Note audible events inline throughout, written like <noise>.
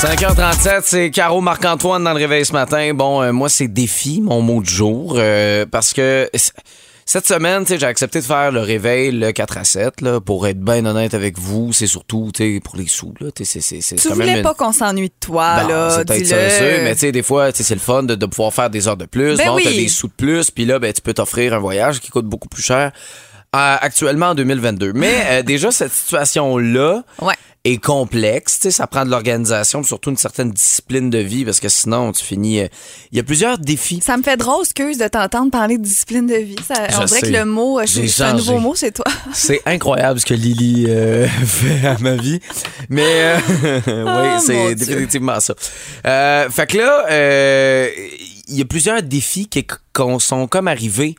5h37, c'est Caro Marc-Antoine dans le réveil ce matin. Bon, euh, moi, c'est défi, mon mot du jour, euh, parce que cette semaine, tu sais, j'ai accepté de faire le réveil le 4 à 7, là, pour être bien honnête avec vous. C'est surtout, tu sais, pour les sous, là. Tu sais, c'est- c'est- Tu c'est même voulais une- pas qu'on s'ennuie de toi, là. c'est peut-être ça, sûr, mais tu sais, des fois, tu sais, c'est le fun de, de pouvoir faire des heures de plus. Ben bon, t'as oui. des sous de plus, puis là, ben, tu peux t'offrir un voyage qui coûte beaucoup plus cher euh, actuellement en 2022. Mais euh, déjà, cette situation-là Ouais. Est complexe. Tu sais, ça prend de l'organisation, surtout une certaine discipline de vie, parce que sinon, tu finis... euh, Il y a plusieurs défis. Ça me fait drôle, excuse, de t'entendre parler de discipline de vie. Ça- Je on dirait sais. que le mot, euh, c'est un changé. nouveau mot, c'est toi. <laughs> C'est incroyable ce que Lily euh, <laughs> fait à ma vie. Mais euh, <laughs> oui, Oh, c'est définitivement ça. Euh, fait que là, euh, il y a plusieurs défis qui sont comme arrivés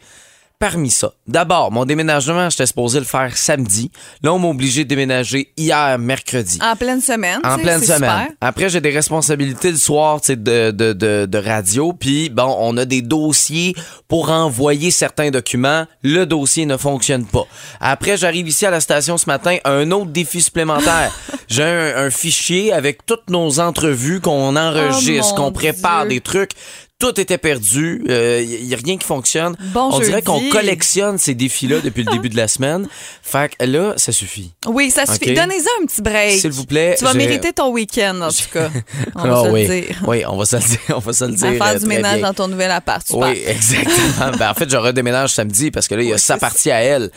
parmi ça. D'abord, mon déménagement, j'étais supposé le faire samedi. Là, on m'a obligé de déménager hier, mercredi. En pleine semaine. En pleine semaine. super. Après, j'ai des responsabilités le soir tu sais, de, de, de, de radio. Puis, bon, on a des dossiers pour envoyer certains documents. Le dossier ne fonctionne pas. Après, j'arrive ici à la station ce matin, un autre défi supplémentaire. <laughs> j'ai un, un fichier avec toutes nos entrevues qu'on enregistre, Oh, mon qu'on prépare Dieu. des trucs. Tout était perdu. Il n'y a rien qui fonctionne. Bon on dirait qu'on collectionne ces défis-là depuis le <laughs> début de la semaine. Fait que là, ça suffit. Oui, ça suffit. Donnez-en un petit break. S'il vous plaît. Tu vas mériter ton week-end, en tout cas. <laughs> On va ah se oui. le dire. Oui, on va se le dire. On va se le dire. À euh, faire du ménage bien. dans ton nouvel appart. Super. Oui, <laughs> exactement. ben, en fait, je redéménage samedi parce que là, il y a Oui, sa partie à elle.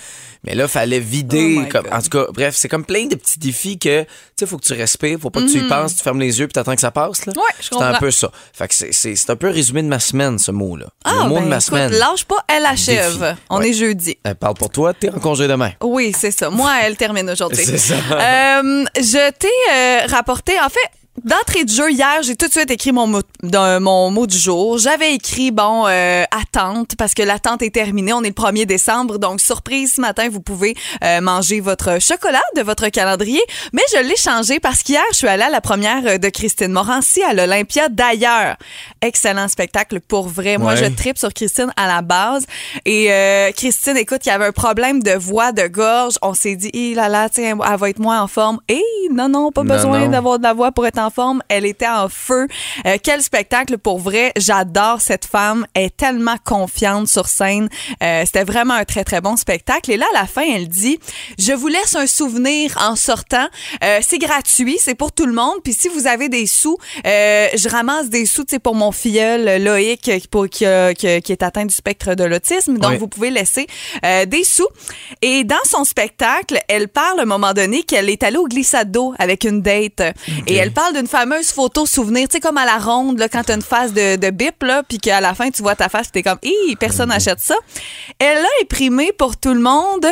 Mais là, fallait vider. Oh comme, en tout cas, bref, c'est comme plein de petits défis que, tu sais, faut que tu respires, faut pas que tu y penses, tu fermes les yeux puis t'attends que ça passe, là. Mm-hmm. Ouais, je C'est un comprends. peu ça. Fait que c'est- un peu résumé de ma semaine, ce mot-là. Ah, Le mot ben, de ma écoute, semaine. lâche pas, elle achève. Défi. On Ouais. est jeudi. Elle parle pour toi, t'es en congé demain. Oui, c'est ça. Moi, elle termine aujourd'hui. <laughs> C'est ça. Euh, je t'ai euh, rapporté, en fait, d'entrée de jeu, hier, j'ai tout de suite écrit mon mot, mon mot du jour. J'avais écrit, bon, euh, attente, parce que l'attente est terminée. On est le 1er décembre, donc surprise, ce matin, vous pouvez euh, manger votre chocolat de votre calendrier. Mais je l'ai changé parce qu'hier, je suis allée à la première euh, de Christine Morancy à l'Olympia. D'ailleurs, excellent spectacle pour vrai. Moi, Ouais. je tripe sur Christine à la base. Et euh, Christine, écoute, il y avait un problème de voix, de gorge. On s'est dit, hé là là, tiens, elle va être moins en forme. Et non, non, pas Non, besoin d'avoir de la voix pour être en forme. Elle était en feu. Euh, quel spectacle pour vrai. J'adore cette femme. Elle est tellement confiante sur scène. Euh, C'était vraiment un très, très bon spectacle. Et là, à la fin, elle dit, je vous laisse un souvenir en sortant. Euh, c'est gratuit, c'est pour tout le monde. Puis si vous avez des sous, euh, je ramasse des sous, sais, pour mon filleul Loïc qui, pour- qui, qui- qui est atteint du spectre de l'autisme. Donc, Oui. vous pouvez laisser euh, des sous. Et dans son spectacle, elle parle à un moment donné qu'elle est allée au glissade d'eau avec une date. Et elle parle d'une fameuse photo souvenir, tu sais, comme à la ronde, là, quand tu as une phase de, de bip, là, puis qu'à la fin, tu vois ta face, t'es comme, hé, personne n'achète ça. Elle a imprimé pour tout le monde,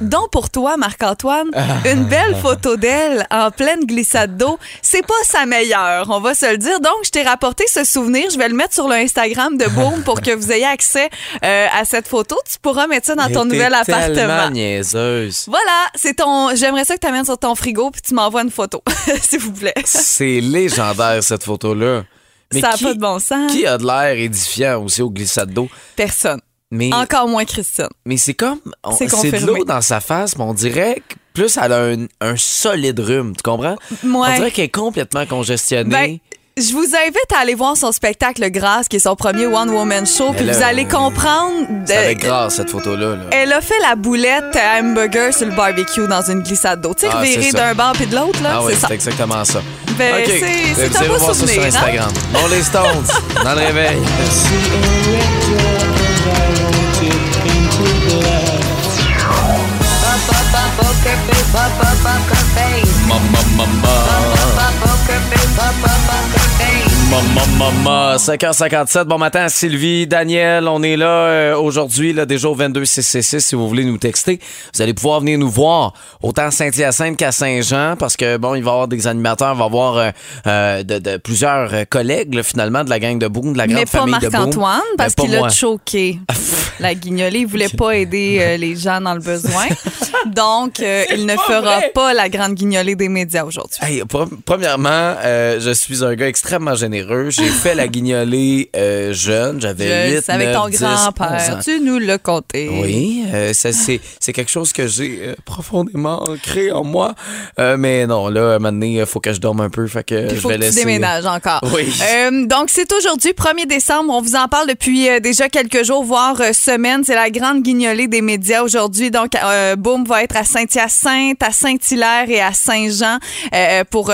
dont pour toi, Marc-Antoine, une <laughs> belle photo d'elle en pleine glissade d'eau. C'est pas sa meilleure, on va se le dire. Donc, je t'ai rapporté ce souvenir. Je vais le mettre sur le Instagram de Boom pour que vous ayez accès euh, à cette photo. Tu pourras mettre ça dans ton nouvel appartement. niaiseuse. Voilà, c'est ton. J'aimerais ça que tu amènes sur ton frigo puis tu m'envoies une photo, <laughs> s'il vous plaît. <laughs> C'est légendaire, cette photo-là. Mais ça n'a pas de bon sens. qui a de l'air édifiant aussi au glissade d'eau? Personne. Mais, Encore moins Christine. mais c'est comme. on- C'est de l'eau dans sa face, mais on dirait que plus elle a un, un solide rhume, tu comprends? On Ouais. dirait qu'elle est complètement congestionnée. Ben, je vous invite à aller voir son spectacle Grâce, qui est son premier One Woman Show, puis vous allez comprendre. c'est avec grâce, cette photo-là. là. Elle a fait la boulette à hamburger sur le barbecue dans une glissade d'eau. Tu sais, Ah, ça. d'un bord puis de l'autre, là, Ah oui, c'est exactement ça. Ben, OK. c'est- c'est vous un allez beau voir ça sur souvenir, hein? Instagram. Bon, les Stones, dans le réveil. Maman, maman. Maman, 5h57. Bon matin, Sylvie, Daniel. On est là euh, aujourd'hui, là, déjà au 22 666 si vous voulez nous texter. Vous allez pouvoir venir nous voir autant à Saint-Hyacinthe qu'à Saint-Jean parce que, bon, il va y avoir des animateurs, il va y avoir euh, euh, de, de plusieurs collègues, là, finalement, de la gang de Boom, de la grande Mais pas famille de Boom. Marc-Antoine, parce Mais pas qu'il a choqué <laughs> la guignolée. Il voulait pas aider les gens dans le besoin. <laughs> Donc, il ne pas fera vrai. pas la grande guignolée des médias aujourd'hui. Hey, premièrement, je suis un gars extrêmement généreux. J'ai j'ai fait la guignolée euh, jeune, j'avais Je 8, sais, avec 9, ton 10, grand-père. 11 ans. Tu nous l'as compté. Oui, euh, ça, c'est, c'est quelque chose que j'ai euh, profondément ancré en moi. Mais non, là, donné, il faut que je dorme un peu. Fait que je faut vais que tu laisser. déménages encore. <laughs> Oui. Donc, c'est aujourd'hui, 1er décembre. On vous en parle depuis déjà quelques jours, voire semaines. C'est la grande guignolée des médias aujourd'hui. Donc, Boom va être à Saint-Hyacinthe, à Saint-Hilaire et à Saint-Jean pour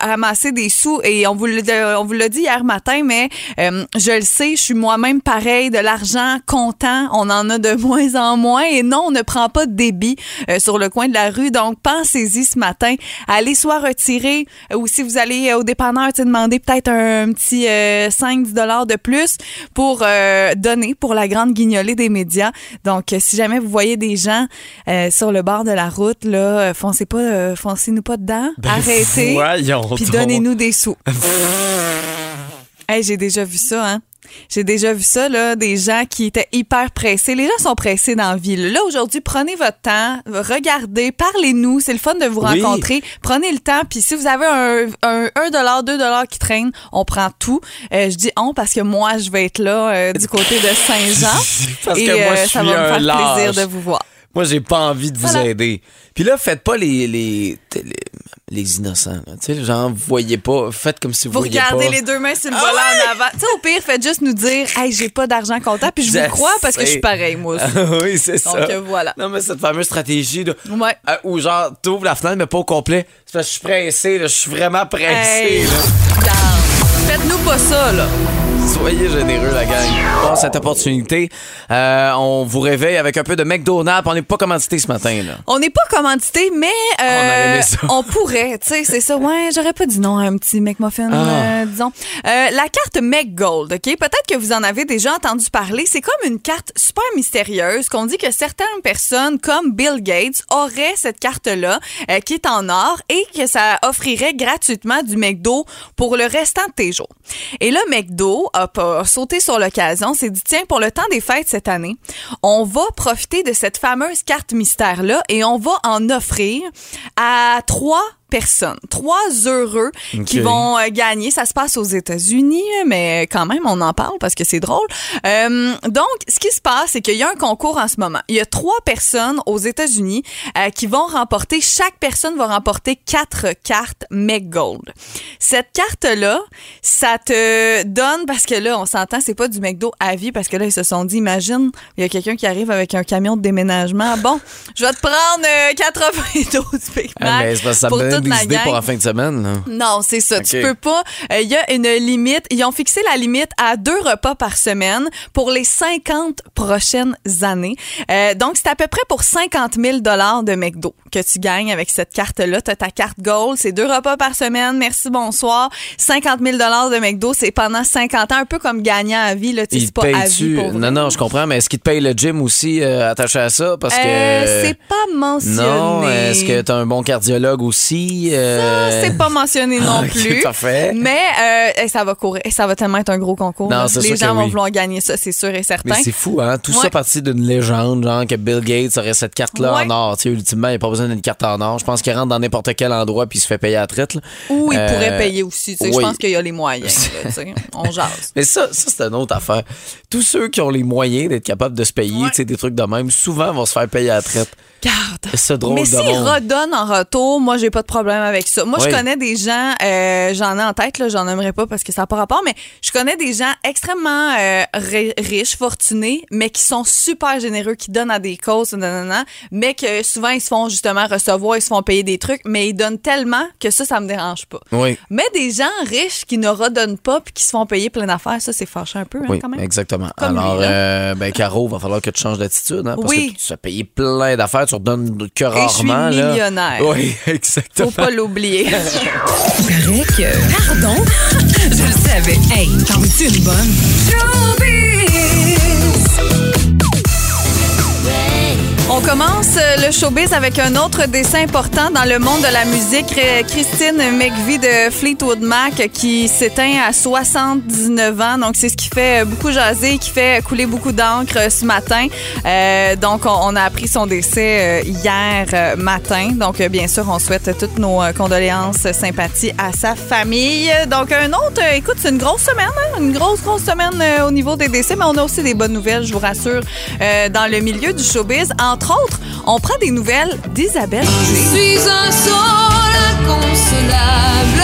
ramasser des sous. Et on vous l'a on vous l'a dit hier matin, mais euh, je le sais, je suis moi-même pareil, de l'argent comptant. On en a de <laughs> moins en moins. Et non, on ne prend pas de débit euh, sur le coin de la rue. Donc, pensez-y ce matin. Allez soit retirer euh, ou si vous allez euh, au dépanneur, demander peut-être un petit euh, 5-10 dollars de plus pour euh, donner pour la grande guignolée des médias. Donc, euh, si jamais vous voyez des gens euh, sur le bord de la route, là, euh, foncez pas, euh, foncez-nous pas dedans. Ben, Arrêtez. Puis donnez-nous des sous. <laughs> hey, j'ai déjà vu ça, hein. J'ai déjà vu ça, là, des gens qui étaient hyper pressés. Les gens sont pressés dans la ville. Là, aujourd'hui, prenez votre temps, regardez, parlez-nous. C'est le fun de vous Oui. rencontrer. Prenez le temps. Puis si vous avez un, un 1 dollar, 2 dollars qui traîne, on prend tout. Euh, je dis on parce que moi, je vais être là euh, du côté de Saint-Jean. <laughs> Parce Et que moi, euh, je ça va me faire plaisir de vous voir. Moi, j'ai pas envie de vous Voilà. aider. Puis là, faites pas les, les, les, les innocents. là. Tu sais, genre, vous voyez pas. Faites comme si vous, Vous voyez regardez pas. les deux mains sur le Ah volant ouais? en avant. Tu sais, au pire, faites juste nous dire, hey, j'ai pas d'argent comptable. Puis je Je vous crois parce que je suis pareil, moi aussi. <laughs> oui, c'est ça. Donc, voilà. Non, mais cette fameuse stratégie de. Ouais. Euh, où genre, t'ouvres la fenêtre, mais pas au complet. C'est parce que je suis pressé, là. Je suis vraiment pressé, Hey. Faites-nous pas ça, là. Soyez généreux, la gang. Bon, cette opportunité, euh, on vous réveille avec un peu de McDonald's. On n'est pas commandité ce matin, là. On n'est pas commandité, mais euh, On on pourrait, tu sais, c'est ça. Ouais, j'aurais pas dit non à un petit McMuffin, Ah. euh, disons. Euh, la carte McGold, OK? Peut-être que vous en avez déjà entendu parler. C'est comme une carte super mystérieuse qu'on dit que certaines personnes, comme Bill Gates, auraient cette carte-là euh, qui est en or et que ça offrirait gratuitement du McDo pour le restant de tes jours. Et là, McDo a, pas- a sauté sur l'occasion, s'est dit, tiens, pour le temps des fêtes cette année, on va profiter de cette fameuse carte mystère-là et on va en offrir à trois personnes, trois heureux qui vont euh, gagner. Ça se passe aux États-Unis, mais quand même, on en parle parce que c'est drôle. Euh, donc, ce qui se passe, c'est qu'il y a un concours en ce moment. Il y a trois personnes aux États-Unis euh, qui vont remporter, chaque personne va remporter quatre cartes McGold. Cette carte-là, ça te donne, parce que là, on s'entend, c'est pas du McDo à vie, parce que là, ils se sont dit, imagine, il y a quelqu'un qui arrive avec un camion de déménagement. Bon, je vais te prendre euh, 92 Big Mac Ah, mais ça pour me la idées gang. pour la fin de semaine, là. Non, c'est ça. Tu peux pas. Euh, Il y a une limite. Ils ont fixé la limite à deux repas par semaine pour les 50 prochaines années. Euh, donc, c'est à peu près pour 50 000 de McDo que tu gagnes avec cette carte-là. Tu as ta carte Gold. C'est deux repas par semaine. Merci, bonsoir. 50 000 de McDo, c'est pendant 50 ans. Un peu comme gagnant à vie. Là. C'est pas à vie pour. Non, non, je comprends, mais est-ce qu'il te paye le gym aussi euh, attaché à ça? Parce que. Euh, c'est pas mentionné. Non, est-ce que tu as un bon cardiologue aussi? Ça, Euh, c'est pas mentionné non <laughs> Ok, plus. parfait. Mais euh, ça va courir. Ça va tellement être un gros concours. Non, c'est Les sûr gens que vont oui. vouloir gagner ça, c'est sûr et certain. Mais c'est fou, hein? Tout ça parti d'une légende, genre que Bill Gates aurait cette carte-là Ouais. en or. Tu sais, ultimement, il n'y a pas besoin d'une carte en or. Je pense qu'il rentre dans n'importe quel endroit puis il se fait payer à la traite. là. Ou ils Euh, pourraient payer aussi. Je pense qu'il y a les moyens. là. <laughs> On jase. Mais ça, ça c'est une autre affaire. Tous ceux qui ont les moyens d'être capables de se payer, Ouais. des trucs de même, souvent vont se faire payer à la traite. Garde. Drôle Mais s'ils redonnent en retour, moi, j'ai pas de problème avec ça. Moi, Oui. je connais des gens, euh, j'en ai en tête, là, j'en aimerais pas parce que ça n'a pas rapport, mais je connais des gens extrêmement euh, ri- riches, fortunés, mais qui sont super généreux, qui donnent à des causes, nanana, mais que souvent, ils se font justement recevoir, ils se font payer des trucs, mais ils donnent tellement que ça, ça me dérange pas. Oui. Mais des gens riches qui ne redonnent pas puis qui se font payer plein d'affaires, ça, c'est fâchant un peu, hein, Oui, quand même. exactement. Comme Alors, lui, euh, ben, Caro, va falloir que tu changes d'attitude, hein, parce Oui. que tu as payé plein d'affaires, tu redonnes que Et je suis rarement. là. millionnaire. Oui, <laughs> exactement. Faut pas l'oublier. <laughs> Pardon? <laughs> Je le savais. Hey, t'en veux-tu une bonne? On commence euh, le showbiz avec un autre dessin important dans le monde de la musique. Euh, Christine McVie de Fleetwood Mac qui s'éteint à 79 ans. Donc, c'est ce qui fait beaucoup jaser, qui fait couler beaucoup d'encre euh, ce matin. Euh, donc, on, a appris son décès euh, hier euh, matin. Donc, euh, bien sûr, on souhaite toutes nos euh, condoléances, sympathies à sa famille. Donc, un autre, euh, écoute, c'est une grosse semaine, hein? une grosse, grosse semaine euh, au niveau des décès, mais on a aussi des bonnes nouvelles, je vous rassure, euh, dans le milieu du showbiz. Entre autres, on prend des nouvelles d'Isabelle Boulay. suis un sol inconsolable.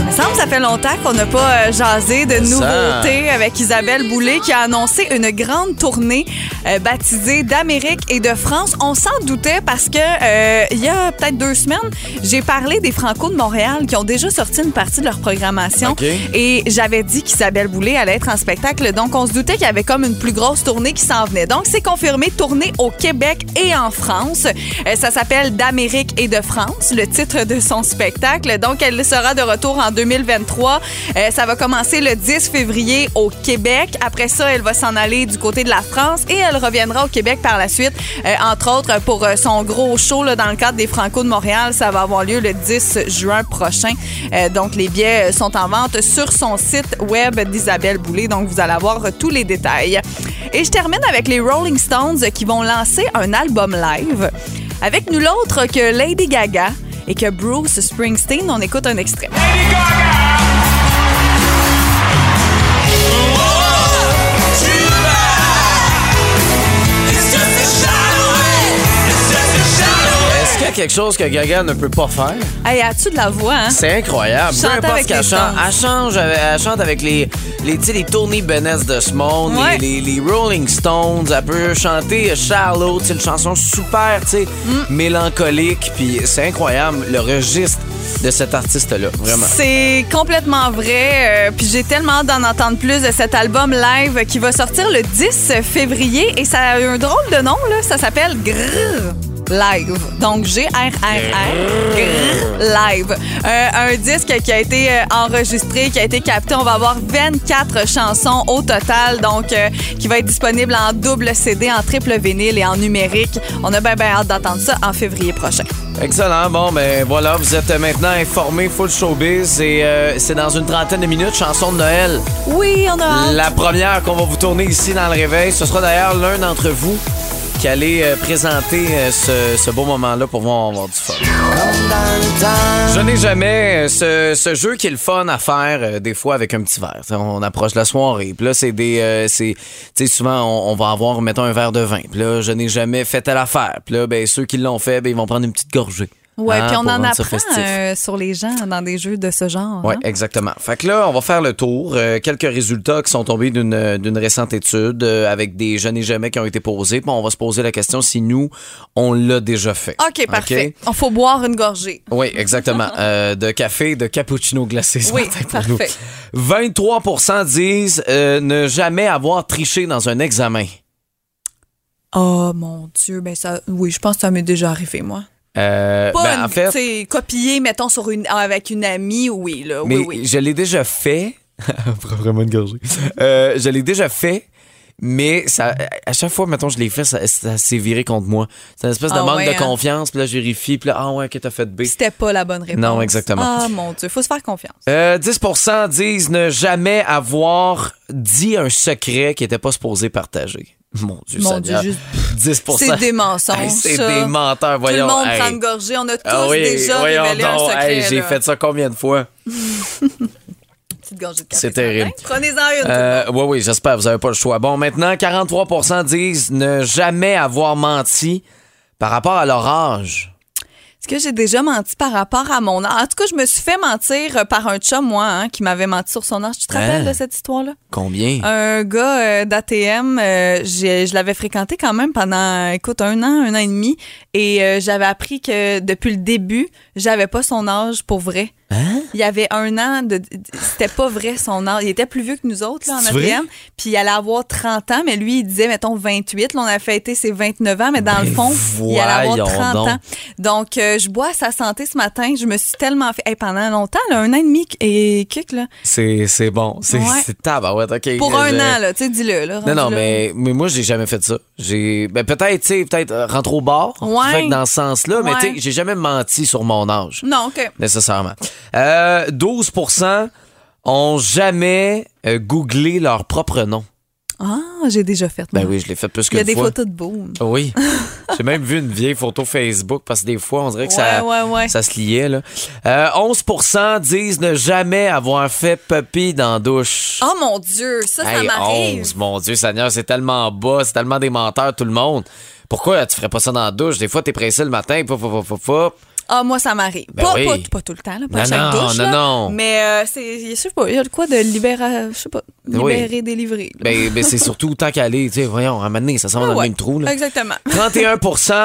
Il me semble que ça fait longtemps qu'on n'a pas euh, jasé de nouveautés avec Isabelle Boulay qui a annoncé une grande tournée euh, baptisée d'Amérique et de France. On s'en doutait parce que euh, il y a peut-être deux semaines, j'ai parlé des Franco de Montréal qui ont déjà sorti une partie de leur programmation et j'avais dit qu'Isabelle Boulay allait être en spectacle. Donc on se doutait qu'il y avait comme une plus grosse tournée qui s'en venait. Donc c'est confirmé, tournée au Québec et en France. Euh, ça s'appelle d'Amérique et de France, le titre de son spectacle. Donc elle sera de retour en 2023. Euh, ça va commencer le 10 février au Québec. Après ça, elle va s'en aller du côté de la France et elle reviendra au Québec par la suite, euh, entre autres pour son gros show dans le cadre des Franco de Montréal. Ça va avoir lieu le 10 juin prochain. Donc les billets sont en vente sur son site web d'Isabelle Boulay. Donc vous allez avoir tous les détails. Et je termine avec les Rolling Stones qui vont lancer un album live. Avec nul autre que Lady Gaga et que Bruce Springsteen. On écoute un extrait. Quelque chose que Gaga ne peut pas faire? Hey, as-tu de la voix, hein? C'est incroyable. Peu importe ce qu'elle chante, elle, change, elle, elle chante avec les, les, les Tony Bennett de ce monde, Ouais. les, les- les Rolling Stones. Elle peut chanter Shallow, c'est une chanson super, tu sais, Mm. mélancolique. Puis c'est incroyable le registre de cet artiste-là, vraiment. C'est complètement vrai. euh, puis j'ai tellement hâte d'en entendre plus de cet album live qui va sortir le 10 février. Et ça a un drôle de nom, là. Ça s'appelle Grrr. Live. Donc, G-R-R-R. Live. Euh, un disque qui a été euh, enregistré, qui a été capté. On va avoir 24 chansons au total. Donc, euh, qui va être disponible en double CD, en triple vinyle et en numérique. On a bien, bien hâte d'entendre ça en février prochain. Excellent. Bon, ben voilà, vous êtes maintenant informés, full showbiz. Et euh, c'est dans une trentaine de minutes, chanson de Noël. Oui, on a hâte. La première qu'on va vous tourner ici dans le réveil, ce sera d'ailleurs l'un d'entre vous qui allait euh, présenter euh, ce, beau moment-là pour voir avoir du fun. Je n'ai jamais euh, ce, jeu qui est le fun à faire des fois avec un petit verre. On approche la soirée, puis là c'est des, c'est, tu sais souvent on, on va avoir mettons un verre de vin. Puis là je n'ai jamais fait telle affaire. Puis là ben ceux qui l'ont fait, ben ils vont prendre une petite gorgée. Ouais, Hein, puis on en apprend euh, sur les gens dans des jeux de ce genre. Oui, hein. exactement. Fait que là, on va faire le tour. Euh, quelques résultats qui sont tombés d'une euh, récente étude euh, avec des jeunes et jamais qui ont été posés. Puis on va se poser la question si nous, on l'a déjà fait. OK, parfait. On faut boire une gorgée. Oui, exactement. <laughs> De café, de cappuccino glacé ce Oui, matin pour parfait. nous. 23 disent ne jamais avoir triché dans un examen. Oh mon Dieu, ben ça, oui, je pense que ça m'est déjà arrivé, moi. Euh, Pas ben, une- en fait, copier, mettons, sur une, avec une amie, oui, là, mais oui, oui. je l'ai déjà fait. <laughs> Vraiment une gorgée. Euh, je l'ai déjà fait. Mais ça, à chaque fois, mettons, je l'ai fait, ça, ça s'est viré contre moi. C'est une espèce de Ah manque ouais, de hein? confiance. Puis là, je vérifie. Puis là, ah ouais, que t'as fait B? C'était pas la bonne réponse. Non, exactement. Ah mon Dieu, faut se faire confiance. Euh, 10% disent ne jamais avoir dit un secret qui n'était pas supposé partager. Mon Dieu, Mon Dieu, juste- 10% C'est des mensonges, Hey, C'est des menteurs, Tout voyons. le monde Hey. prend une gorgée. On a tous Ah oui, déjà voyons révélé un donc. secret. Hey, J'ai fait ça combien de fois? <laughs> Petite gorgée de café C'est ce terrible. Prenez-en une. Euh, oui, oui, j'espère, vous n'avez pas le choix. Bon, maintenant, 43% disent ne jamais avoir menti par rapport à leur âge. Est-ce que j'ai déjà menti par rapport à mon âge? En tout cas, je me suis fait mentir euh, par un chum, moi, hein, qui m'avait menti sur son âge. Tu te rappelles Hein? de cette histoire-là? Combien? Un gars euh, d'ATM, euh, je l'avais fréquenté quand même pendant, écoute, un an, un an et demi. Et euh, j'avais appris que depuis le début, j'avais pas son âge pour vrai. Hein? Il y avait un an de. C'était pas vrai son âge. Il était plus vieux que nous autres, là, en C'est vrai? ATM. Puis il allait avoir 30 ans, mais lui, il disait, mettons, 28. Là, on a fêté ses 29 ans, mais dans Ben, le fond, il allait avoir voyons 30 donc. ans. Donc, euh, je bois à sa santé ce matin. Je me suis tellement fait. Hey, pendant longtemps, là, un an et demi et kick, là. C'est bon. C'est Ouais. tabarouette, OK. Pour un Je- an, là. Tu sais, dis-le, là. Non, non, mais, mais moi, j'ai jamais fait ça. J'ai ben peut-être tu sais peut-être euh, rentre au bar, Ouais. fait que dans ce sens-là, mais tu sais j'ai jamais menti sur mon âge Non, OK. nécessairement. Euh, 12% ont jamais euh, googlé leur propre nom. Ah, j'ai déjà fait. Ben oui, je l'ai fait plus Il y a des fois. photos de boom. Oui. <laughs> J'ai même vu une vieille photo Facebook parce que des fois, on dirait que ça, Ouais, ouais, ouais. ça se liait. Là. Euh, 11% disent ne jamais avoir fait puppy dans la douche. Oh mon Dieu, ça, ça Hey, m'arrive. 11, mon Dieu Seigneur, c'est tellement bas, c'est tellement des menteurs, tout le monde. Pourquoi tu ferais pas ça dans la douche? Des fois, t'es pressé le matin, pop, pop, pop, pop. Ah, moi, ça m'arrive. Ben pas, oui. pas, pas tout le temps, là, pas Non, chaque non, douche. non, là. non. Mais euh, c'est, je sais pas, il y a de quoi de libérer, je sais pas, Oui. libérer, délivrer. Ben, ben, c'est surtout tant qu'à aller, tu sais, voyons, à un moment donné, ça s'en va dans Ah ouais, le même trou. Là. Exactement. 31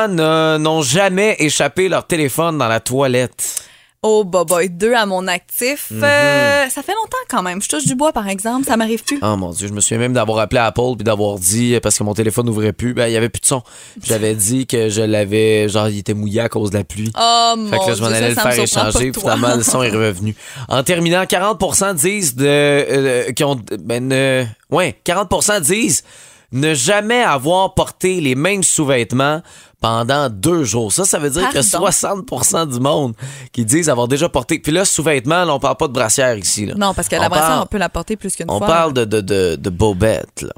ne- n'ont jamais échappé leur téléphone dans la toilette. Oh, boy, deux à mon actif. Mhm. Euh, ça fait longtemps quand même. Je touche du bois, par exemple. Ça m'arrive plus. Oh mon Dieu, je me souviens même d'avoir appelé Apple puis d'avoir dit, euh, parce que mon téléphone n'ouvrait plus, ben, il y avait plus de son. J'avais <laughs> dit que je l'avais, genre, il était mouillé à cause de la pluie. Oh, mon Fait que là, je m'en allais le faire échanger, finalement, le son est revenu. En terminant, 40% disent de, euh, qui ont, ben, ouais, 40% disent ne jamais avoir porté les mêmes sous-vêtements pendant deux jours. Ça, ça veut dire que Pardon? 60% du monde qui disent avoir déjà porté. Puis là, sous-vêtements, là, on parle pas de brassière ici. Là. Non, parce que On la brassière, parle- on peut la porter plus qu'une On fois. parle de, de, de, de bobettes, là.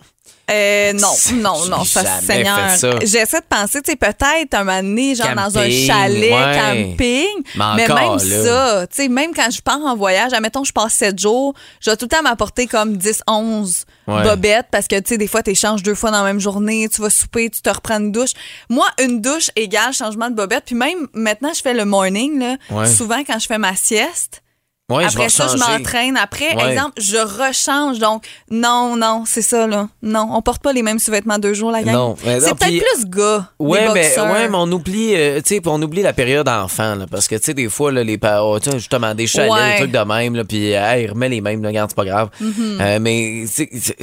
Euh, non, <laughs> non, non, ça Seigneur. J'essaie de penser, tu sais, peut-être un moment donné, genre dans un chalet, ouais. camping. Mais même là. ça, tu sais, même quand je pars en voyage, admettons, je passe 7 jours, je vais tout le temps m'apporter comme 10, 11 Ouais. bobettes parce que, tu sais, des fois, tu échanges deux fois dans la même journée, tu vas souper, tu te reprends une douche. Moi, une douche égale changement de bobette. Puis même maintenant, je fais le morning, là. Ouais. Souvent, quand je fais ma sieste, Ouais, je après vais ça, je m'entraîne. Après, Ouais. exemple, je rechange. Donc, non, non, c'est ça, là. Non, on porte pas les mêmes sous-vêtements deux jours, la gang. Non, mais C'est peut-être plus gars. Ouais, mais, ouais, mais on oublie, euh, tu sais, on oublie la période enfant, là, parce que, tu sais, des fois, là, les parents, tu sais, justement, des chalets, Ouais. des trucs de même, là, puis, hey, remets les mêmes, là, regarde, c'est pas grave. Mm-hmm. Euh, mais, tu sais,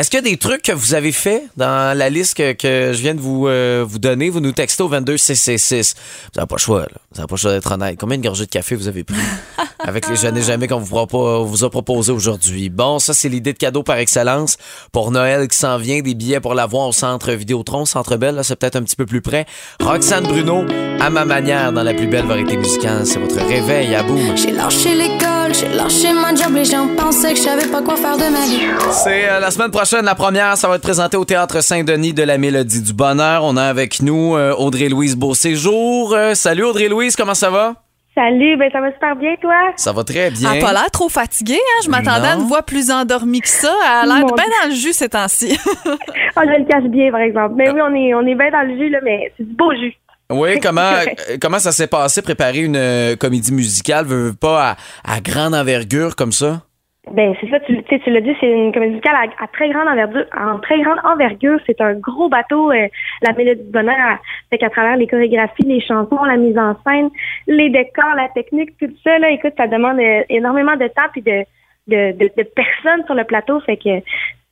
est-ce qu'il y a des trucs que vous avez fait dans la liste que, que je viens de vous, euh, vous donner? Vous nous textez au 22 666. Vous n'avez pas le choix, là. Vous n'avez pas le choix d'être honnête. Combien de gorgées de café vous avez pris <laughs> avec les jeunes et jamais qu'on vous, vous a proposé aujourd'hui? Bon, ça, c'est l'idée de cadeau par excellence pour Noël qui s'en vient. Des billets pour l'avoir au centre Vidéotron, Centre Belle, là, c'est peut-être un petit peu plus près. Roxane Bruno, à ma manière, dans la plus belle variété musicale. C'est votre réveil à boum. J'ai lâché l'école, j'ai lâché ma job, les gens pensaient que je savais pas quoi faire de ma vie. C'est euh, la semaine prochaine, la première. Ça va être présenté au Théâtre Saint-Denis de la Mélodie du Bonheur. On a avec nous euh, Audrey-Louise Beauséjour. Euh, salut Audrey-Louise, comment ça va? Salut, ben ça va super bien, toi? Ça va très bien. Elle a pas l'air trop fatiguée, hein? Je m'attendais à une voix plus endormie que ça. Elle a l'air bien Dieu. dans le jus ces temps-ci. <laughs> Ah, je le cache bien, par exemple. Mais oui, on est, on est bien dans le jus, là, mais c'est du beau jus. Oui, <laughs> comment, euh, comment ça s'est passé préparer une comédie musicale, veux, veux pas à, à grande envergure comme ça? Ben, c'est ça, tu, tu l'as dit, c'est une comédie musicale à, à très grande envergure. En très grande envergure, c'est un gros bateau, euh, la mélodie du bonheur. Fait qu'à travers les chorégraphies, les chansons, la mise en scène, les décors, la technique, tout ça, là, écoute, ça demande euh, énormément de temps puis de, de, de, personnes sur le plateau. Fait que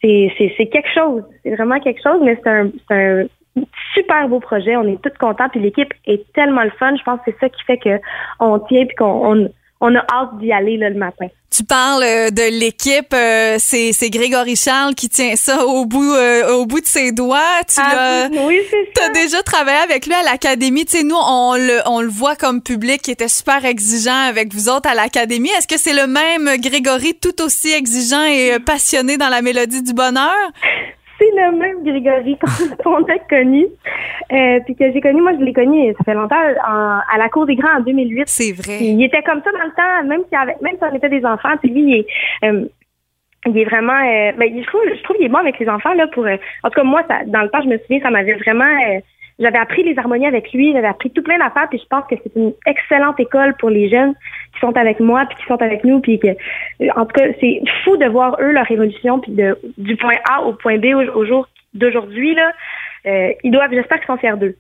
c'est, quelque chose. C'est vraiment quelque chose, mais c'est un, un super beau projet. On est tous contents puis l'équipe est tellement le fun. Je pense que c'est ça qui fait que on tient puis qu'on on, on a hâte d'y aller là, le matin. tu parles euh, de l'équipe. euh, c'est c'est Grégory Charles qui tient ça au bout, euh, au bout de ses doigts. Tu l'as- Ah, oui, c'est T'as ça. déjà travaillé avec lui à l'académie. Tu sais, nous, on le, on le voit comme public qui était super exigeant avec vous autres à l'académie. Est-ce que c'est le même Grégory tout aussi exigeant et euh, passionné dans la mélodie du bonheur? C'est le même Grégory <laughs> qu'on a connu. Euh, puis que j'ai connu, moi je l'ai connu, ça fait longtemps, en- à la Cour des Grands en 2008. C'est vrai. Il était comme ça dans le temps, même si, avec, même si on était des enfants. Puis lui, il est, euh, il est vraiment... Euh, ben, je trouve, je trouve qu'il est bon avec les enfants. là pour. euh, en tout cas, moi, ça, dans le temps, je me souviens, ça m'avait vraiment... j'avais appris les harmonies avec lui, j'avais appris tout plein d'affaires, puis je pense que c'est une excellente école pour les jeunes qui sont avec moi, puis qui sont avec nous, puis que, en tout cas, c'est fou de voir eux leur évolution, puis de du point A au point B au, jour d'aujourd'hui là. Euh, ils doivent, j'espère qu'ils sont fiers d'eux.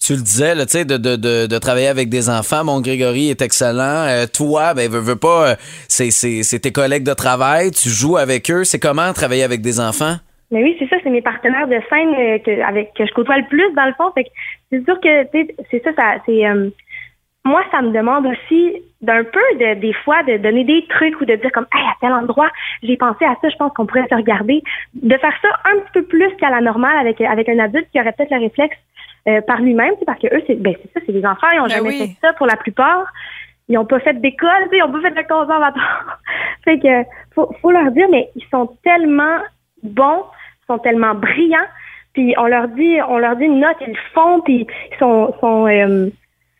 Tu le disais, tu sais, de, de, de, de travailler avec des enfants. Mon Grégory est excellent. Euh, toi, ben, veux, veux pas, euh, c'est tes collègues de travail. Tu joues avec eux. C'est comment travailler avec des enfants? Mais oui, c'est ça, c'est mes partenaires de scène euh, que, avec que je côtoie le plus dans le fond. Fait que c'est sûr que tu sais, c'est ça, ça c'est euh, moi, ça me demande aussi d'un peu, de, des fois, de donner des trucs ou de dire comme, hey, à tel endroit, j'ai pensé à ça, je pense qu'on pourrait se regarder. De faire ça un petit peu plus qu'à la normale avec, avec un adulte qui aurait peut-être le réflexe euh, par lui-même, c'est parce que eux, c'est, ben, c'est ça, c'est des enfants, ils ont Ben jamais oui. fait ça pour la plupart. Ils ont pas fait d'école, ils ont pas fait de conservatoire. <laughs> fait que, faut, faut leur dire, mais ils sont tellement bons, sont tellement brillants, puis on leur dit, on leur dit une note, ils le font, puis ils sont, sont, euh,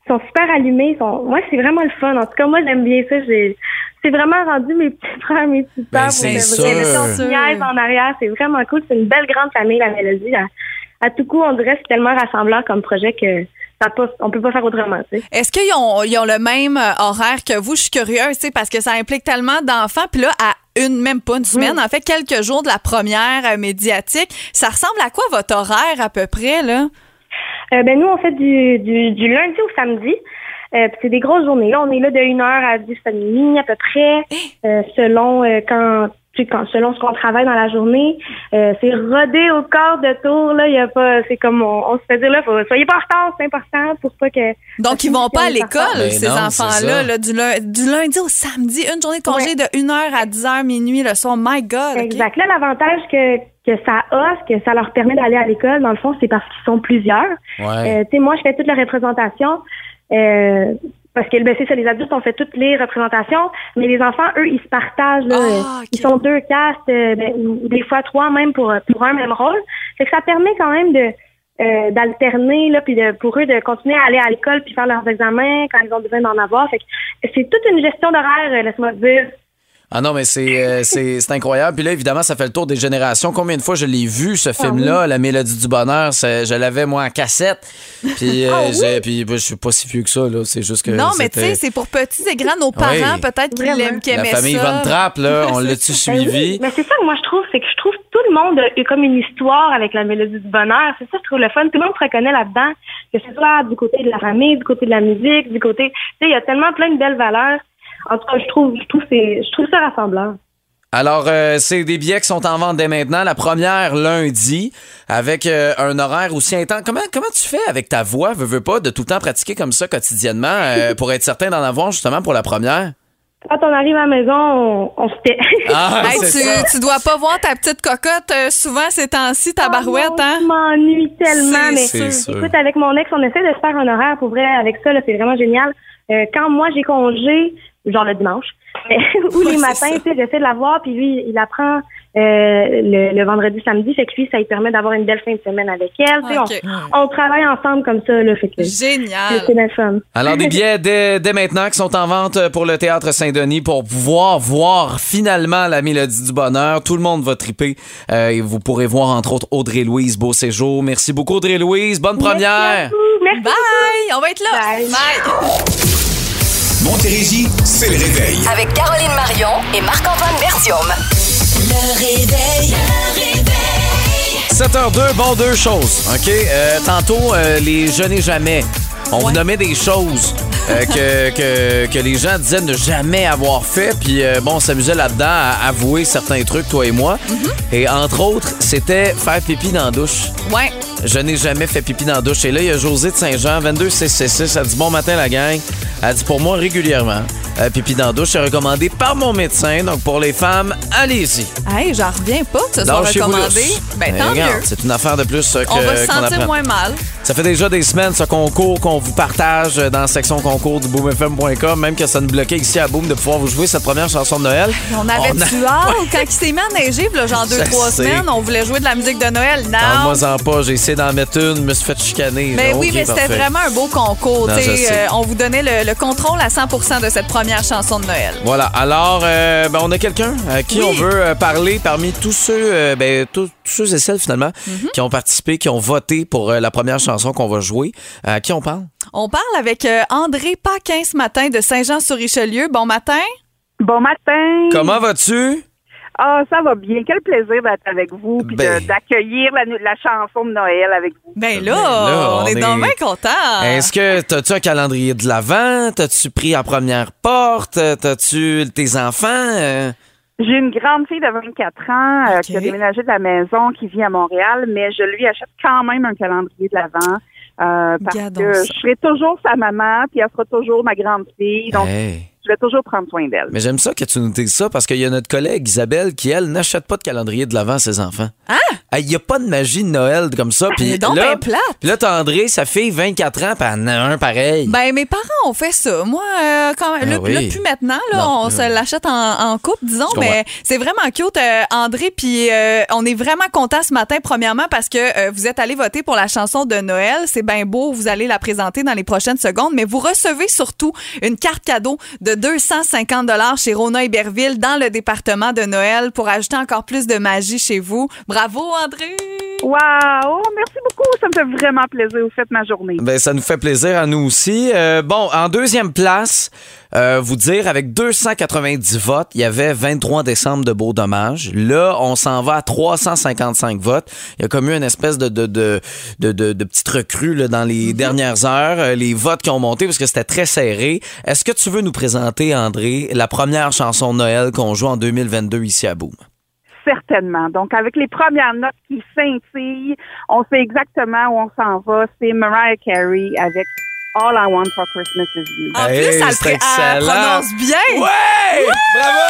sont super allumés. ils Sont... Moi, c'est vraiment le fun. En tout cas, moi, j'aime bien ça. J'ai... C'est vraiment rendu mes petits frères, mes petites Ben, sœurs. c'est sûr. En arrière. C'est vraiment cool. C'est une belle grande famille, la Mélodie. À, à tout coup, on dirait que c'est tellement rassembleur comme projet que ça pas, on peut pas faire autrement. Tu sais. Est-ce qu'ils ont, ils ont le même euh, horaire que vous? Je suis curieuse, tu sais, parce que ça implique tellement d'enfants. Puis là, à une, même pas une semaine, en fait, quelques jours de la première euh, médiatique, ça ressemble à quoi votre horaire à peu près, là? Euh, ben nous, on fait du, du, du lundi au samedi. Euh, c'est des grosses journées. Là, on est là de 1h à 10h30 à peu près, euh, selon quand, tu sais, quand selon ce qu'on travaille dans la journée. Euh, c'est rodé au quart de tour. Là, il y a pas. C'est comme on, on se fait dire là, faut, soyez pas en retard, c'est important pour pas que. Donc, ils vont pas à l'école, Ben ces enfants-là, là, du, lun- du lundi au samedi, une journée de congé de 1h à 10h minuit le soir. My God! Exact. Là, l'avantage que que ça a, que ça leur permet d'aller à l'école, dans le fond, c'est parce qu'ils sont plusieurs. Ouais. Euh, tu sais, moi, je fais toute la représentation. Euh, parce que ben, c'est ça, les adultes ont fait toutes les représentations, mais les enfants, eux, ils se partagent. Là, Ah. Ils sont deux castes, euh, ben, ou des fois trois même pour, pour un même rôle. Fait que ça permet quand même de euh, d'alterner là puis de pour eux de continuer à aller à l'école puis faire leurs examens quand ils ont besoin d'en avoir fait que c'est toute une gestion d'horaire euh, laisse-moi dire Ah non, mais c'est, euh, c'est, c'est incroyable. Puis là, évidemment, ça fait le tour des générations. Combien de fois je l'ai vu, ce film-là, La Mélodie du Bonheur? C'est- je l'avais, moi, en cassette. Puis, euh, Ah oui? j'ai- puis ben, je suis pas si vieux que ça, là. C'est juste que. non, mais tu c'était- sais, c'est pour petits et grands. Nos parents, Oui. peut-être qu'ils Vraiment. l'aiment, qu'ils La aimaient famille ça. Van Trapp, là, on <laughs> l'a-tu Ben oui, suivi? Mais c'est ça que moi je trouve, c'est que je trouve que tout le monde a eu comme une histoire avec la mélodie du bonheur. C'est ça que je trouve le fun. Tout le monde se reconnaît là-dedans, que ce soit du côté de la famille, du côté de la musique, du côté. Tu sais, il y a tellement plein de belles valeurs. En tout cas, je trouve, je trouve, c'est, je trouve ça rassembleur. Alors, euh, c'est des billets qui sont en vente dès maintenant. La première lundi, avec euh, un horaire aussi intense. Comment, comment tu fais avec ta voix, veux, veux pas, de tout le temps pratiquer comme ça quotidiennement euh, <laughs> pour être certain d'en avoir justement pour la première? Quand on arrive à la maison, on, on se tait. Ah, <laughs> Hey, tu, tu dois pas voir ta petite cocotte euh, souvent ces temps-ci, ta barouette, Ah hein? non, Je m'ennuie tellement, mais sûr. écoute, avec mon ex, on essaie de se faire un horaire pour vrai avec ça, c'est vraiment génial. Euh, quand moi j'ai congé, genre le dimanche, <laughs> mais- <laughs> ou Ouais, les matins, tu sais, j'essaie de la voir, puis lui, il apprend euh, le, le vendredi, samedi, fait que lui, ça lui permet d'avoir une belle fin de semaine avec elle. tu sais, Ok. on, on travaille ensemble comme ça, là, fait que c'est Génial. c'est bien fun. Alors, des billets <laughs> dès, dès maintenant qui sont en vente pour le Théâtre Saint-Denis pour pouvoir voir finalement la Mélodie du Bonheur. Tout le monde va triper. Euh, et vous pourrez voir, entre autres, Audrey-Louise Beau Séjour. Merci beaucoup, Audrey-Louise. Bonne première. Merci. Bye! On va être là. Bye. Montérégie, c'est le réveil. Avec Caroline Marion et Marc-Antoine Bertium. Le réveil. Le réveil. 7h02, bon, deux choses. OK? Euh, tantôt, euh, les je n'ai jamais. On vous nommait des choses euh, que, que, que les gens disaient ne jamais avoir fait. Puis, euh, bon, on s'amusait là-dedans à avouer certains trucs, toi et moi. Et entre autres, c'était faire pipi dans la douche. Ouais. Je n'ai jamais fait pipi dans la douche. Et là, il y a José de Saint-Jean, 22666. Elle dit Bon matin, la gang. Elle dit Pour moi, régulièrement, euh, pipi dans la douche est recommandé par mon médecin. Donc, pour les femmes, allez-y. Hey, j'en reviens pas que ce soit recommandé. Ben, Eh, tant regarde, mieux. C'est une affaire de plus que, On va se sentir moins mal. Ça fait déjà des semaines, ce concours qu'on vous partage dans la section concours du boomfm.com, même que ça nous bloquait ici à Boom de pouvoir vous jouer cette première chanson de Noël. On avait a- <laughs> hâte quand il s'est mis à neiger, là, genre deux, Je trois sais. semaines, on voulait jouer de la musique de Noël. Non. Parle-moi en pas, j'ai essayé d'en mettre une, me suis fait chicaner. Mais oui, mais c'était vraiment un beau concours. Non, je euh, on vous donnait le, le contrôle à 100% de cette première chanson de Noël. Voilà. Alors, euh, ben, on a quelqu'un à qui Oui. on veut euh, parler parmi tous ceux, euh, ben, tous, tous ceux et celles finalement Mhm. qui ont participé, qui ont voté pour euh, la première chanson qu'on va jouer. À qui on parle? On parle avec euh, André Paquin ce matin de Saint-Jean-sur-Richelieu. Bon matin. Bon matin. Comment vas-tu? Ah, ça va bien. Quel plaisir d'être avec vous puis de- Ben. d'accueillir la, la chanson de Noël avec vous. Ben là, là, on, on est, donc bien contents. Est-ce que t'as-tu un calendrier de l'avant? T'as-tu pris la première porte? T'as-tu tes enfants? J'ai une grande fille de 24 ans euh, qui a déménagé de la maison, qui vit à Montréal, mais je lui achète quand même un calendrier de l'Avent. Euh, parce Gadons que ça. je serai toujours sa maman, puis elle sera toujours ma grande fille. Donc, Hey. Je vais toujours prendre soin d'elle. Mais j'aime ça que tu nous dises ça parce qu'il y a notre collègue Isabelle qui, elle, n'achète pas de calendrier de l'avant à ses enfants. Ah! Il n'y a pas de magie de Noël comme ça. Puis est donc là, ben plate. puis là, t'as André, sa fille, 24 ans, puis elle en a un pareil. Ben, mes parents ont fait ça. Moi, euh, quand même, Ah là, oui. là, plus maintenant, là, Non, on non. se l'achète en, en couple, disons, mais c'est vraiment cute, euh, André. Puis euh, on est vraiment content ce matin, premièrement, parce que euh, vous êtes allé voter pour la chanson de Noël. C'est bien beau, vous allez la présenter dans les prochaines secondes, mais vous recevez surtout une carte cadeau de 250 dollars chez Rona Iberville dans le département de Noël pour ajouter encore plus de magie chez vous. Bravo, André! Wow! Merci beaucoup. Ça me fait vraiment plaisir. Vous faites ma journée. Ben, ça nous fait plaisir à nous aussi. Euh, bon, en deuxième place, euh, vous dire, avec 290 votes, il y avait 23 décembre de beaux dommages. Là, on s'en va à 355 votes. Il y a comme eu une espèce de, de, de, de, de- de petite recrue là, dans les dernières heures. Euh, Les votes qui ont monté parce que c'était très serré. Est-ce que tu veux nous présenter, André, la première chanson de Noël qu'on joue en 2022 ici à Boom? Certainement. Donc, avec les premières notes qui scintillent, on sait exactement où on s'en va. C'est Mariah Carey avec All I Want for Christmas Is You. En Hey, plus, elle, prononce bien! Ouais! Bravo!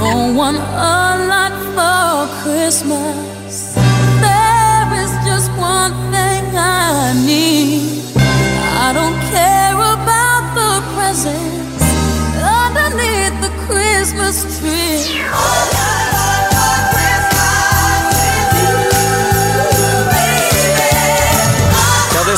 Don't want a lot for Christmas. There is just one thing I need. Christmas tree.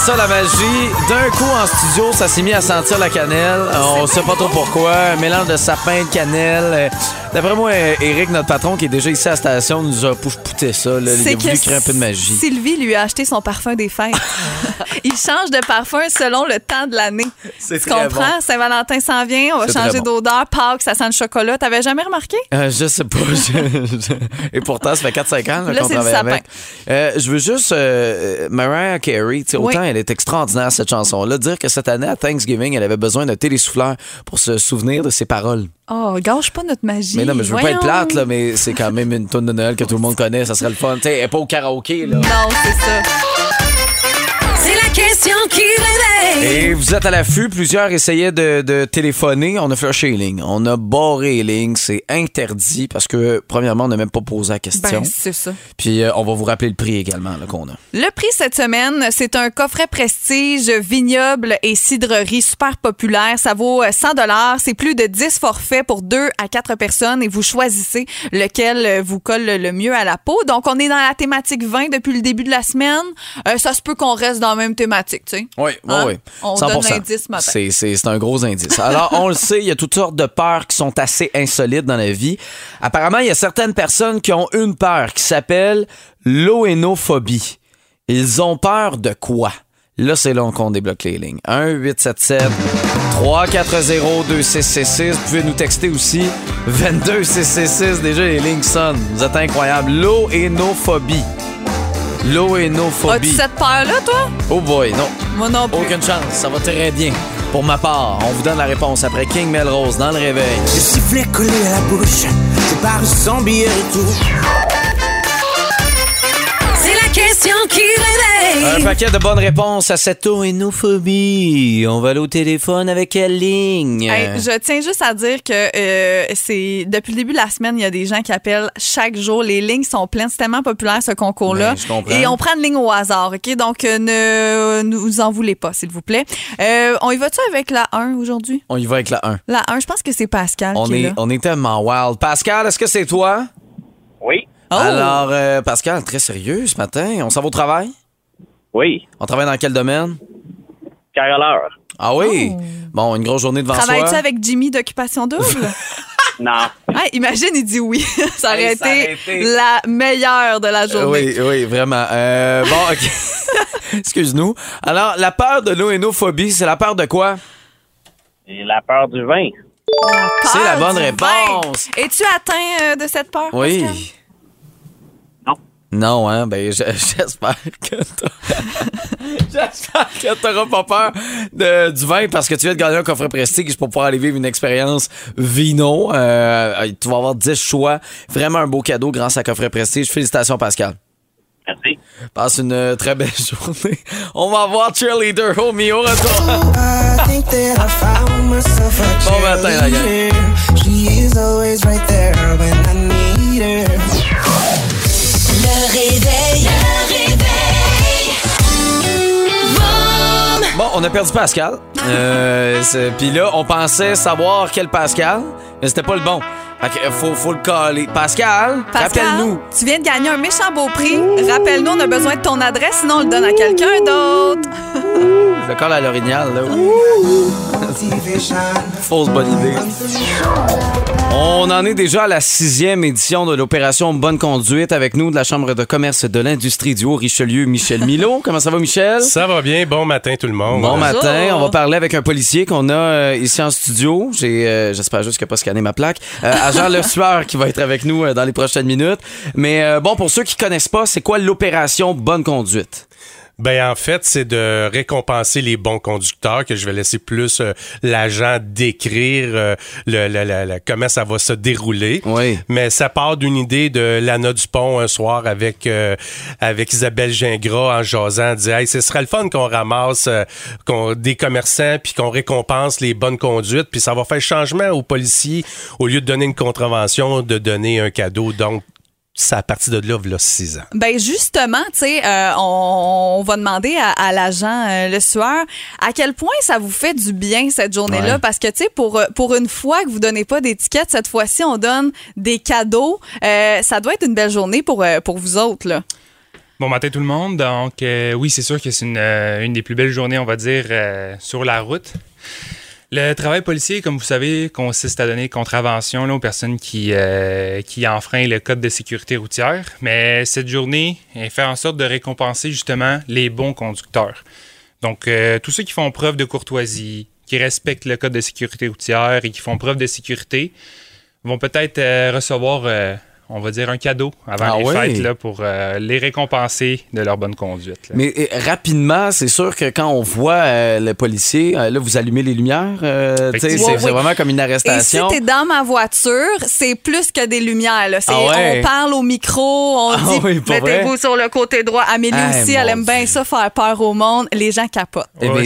Ça, la magie. D'un coup, en studio, ça s'est mis à sentir la cannelle. On sait pas trop pourquoi. Un mélange de sapin, de cannelle. Euh, D'après moi, euh, Eric, notre patron, qui est déjà ici à la station, nous a poussé ça. Là. Il a voulu créer un peu de magie. Sylvie lui a acheté son parfum des fêtes. <laughs> Il change de parfum selon le temps de l'année. Tu comprends? Saint-Valentin s'en vient, on va changer bon. d'odeur. Pâques, ça sent le chocolat. T'avais jamais remarqué? Euh, je sais pas. <laughs> Et pourtant, ça fait 4-5 ans qu'on travaille avec. Euh, je veux juste... euh, Mariah Carey, Oui. autant elle est extraordinaire, cette chanson-là, dire que cette année, à Thanksgiving, elle avait besoin d'un télésouffleur pour se souvenir de ses paroles. Oh, gâche pas notre magie. Mais non, mais je veux pas être plate, là, mais c'est quand même une tonne de Noël que tout le monde connaît. Ça serait le fun. Tu sais, elle est pas au karaoké, là. Non, c'est ça. Et vous êtes à l'affût, plusieurs essayaient de, de téléphoner. On a flushé les lignes. On a barré les lignes. C'est interdit parce que, premièrement, on n'a même pas posé la question. Ben, c'est ça. Puis, euh, on va vous rappeler le prix également qu'on a. Le prix cette semaine, c'est un coffret prestige vignoble et cidrerie super populaire. Ça vaut euh, 100 dollars. C'est plus de 10 forfaits pour 2 à 4 personnes et vous choisissez lequel euh, vous colle le mieux à la peau. Donc, on est dans la thématique vin depuis le début de la semaine. Euh, ça se peut qu'on reste dans la même thématique, tu sais. Oui, oui, Hein? oui. On 100%. donne l'indice ce matin. C'est, un gros indice. Alors, on le sait, il y a toutes sortes de peurs qui sont assez insolites dans la vie. Apparemment, il y a certaines personnes qui ont une peur qui s'appelle l'oénophobie. Ils ont peur de quoi? Là, c'est là qu'on débloque les lignes. 1-877-340-2666. Vous pouvez nous texter aussi. 22666. Déjà, les lignes sonnent. Vous êtes incroyables. L'oénophobie. As-tu L'oénophobie. cette peur-là, toi? Oh boy, non. Moi non plus. Aucune chance, ça va très bien. Pour ma part, on vous donne la réponse après King Melrose dans le réveil. Le sifflet collé à la bouche, je pars sans billet retour. C'est la question qui. Un paquet de bonnes réponses à cette oénophobie. On va aller au téléphone avec quelle ligne? Hey, je tiens juste à dire que euh, c'est depuis le début de la semaine, il y a des gens qui appellent chaque jour. Les lignes sont pleines. C'est tellement populaire ce concours-là. Ben, je comprends. Et on prend une ligne au hasard, OK? Donc, euh, ne nous en voulez pas, s'il vous plaît. Euh, on y va-tu avec la 1 aujourd'hui? On y va avec la 1. La 1, je pense que c'est Pascal On qui est, est, là. on est tellement wild. Pascal, est-ce que c'est toi? Oui. Oh! Alors, euh, Pascal, très sérieux ce matin. On s'en va au travail? Oui. On travaille dans quel domaine? Caroleur. Ah oui? Oh. Bon, une grosse journée devant Travailles-tu soi. avec Jimmy d'Occupation Double? <laughs> Non. Imagine, il dit oui. <laughs> ça aurait Hey, ça aurait été la meilleure de la Euh, journée. Oui, oui, vraiment. Euh, bon, OK. <laughs> Excuse-nous. Alors, la peur de l'oénophobie, c'est la peur de quoi? La peur du vin. C'est la bonne du réponse. vin. Es-tu atteint euh, de cette peur? Oui. Non, hein? Ben, je- <laughs> j'espère que t'as- <laughs> J'espère que t'auras pas peur de, du vin parce que tu viens de gagner un coffret prestige pour pouvoir aller vivre une expérience vino. Euh, tu vas avoir 10 choix. Vraiment un beau cadeau grâce à coffret prestige. Félicitations, Pascal. Merci. Passe une euh, très belle <laughs> journée. On va voir Cheerleader Homie au retour. A Bon matin, la gang. Réveil. Le réveil. Boom. Bon, on a perdu Pascal. Euh, c'est- Puis là, on pensait savoir quel Pascal, mais c'était pas le bon. Fait faut, faut le caler. Pascal, Pascal, rappelle-nous. tu viens de gagner un méchant beau prix. Rappelle-nous, on a besoin de ton adresse, sinon on le donne à quelqu'un d'autre. Le col à l'orignal, là. Fausse bonne idée. On en est déjà à la sixième édition de l'opération Bonne Conduite avec nous de la Chambre de commerce de l'industrie du Haut-Richelieu, Michel <laughs> Milo. Comment ça va, Michel? Ça va bien. Bon matin, tout le monde. Bon matin, on va parler avec un policier qu'on a euh, ici en studio. J'ai, euh, j'espère juste qu'il n'a pas scanné ma plaque. Euh, agent Le Sueur qui va être avec nous euh, dans les prochaines minutes. Mais euh, bon, pour ceux qui connaissent pas, c'est quoi l'opération Bonne Conduite? Ben en fait, c'est de récompenser les bons conducteurs que je vais laisser plus euh, l'agent décrire euh, le, le- le- le- comment ça va se dérouler. Oui. Mais ça part d'une idée de Lana Dupont un soir avec euh, avec Isabelle Gingras en jasant, dit hey, ce serait le fun qu'on ramasse euh, qu'on- des commerçants puis qu'on récompense les bonnes conduites puis ça va faire changement aux policiers au lieu de donner une contravention de donner un cadeau. Donc ça à partir de là, là, six ans. Ben justement, tu sais, euh, on, on va demander à, à l'agent euh, le sueur à quel point ça vous fait du bien cette journée-là, Ouais. parce que tu sais, pour euh, pour une fois que vous donnez pas d'étiquette, cette fois-ci on donne des cadeaux. Euh, ça doit être une belle journée pour euh, pour vous autres là. Bon matin tout le monde. Donc euh, oui, c'est sûr que c'est une, euh, une des plus belles journées, on va dire, euh, sur la route. Le travail policier, comme vous savez, consiste à donner contravention aux personnes qui, euh, qui enfreignent le code de sécurité routière. Mais cette journée, elle fait en sorte de récompenser justement les bons conducteurs. Donc, euh, tous ceux qui font preuve de courtoisie, qui respectent le code de sécurité routière et qui font preuve de sécurité vont peut-être euh, recevoir, on va dire, un cadeau avant Ah les ouais? fêtes là, pour euh, les récompenser de leur bonne conduite. là. Mais rapidement, c'est sûr que quand on voit euh, le policier, euh, là, vous allumez les lumières. euh, c'est, vraiment comme une Et si arrestation. t'es dans ma voiture, c'est plus que des lumières. Là. Ah ouais? On parle au micro, on Ah dit oui, mettez-vous sur le côté droit. Amélie Ah, aussi, elle aime bien ça, faire peur au monde. Les gens capotent. Eh bien,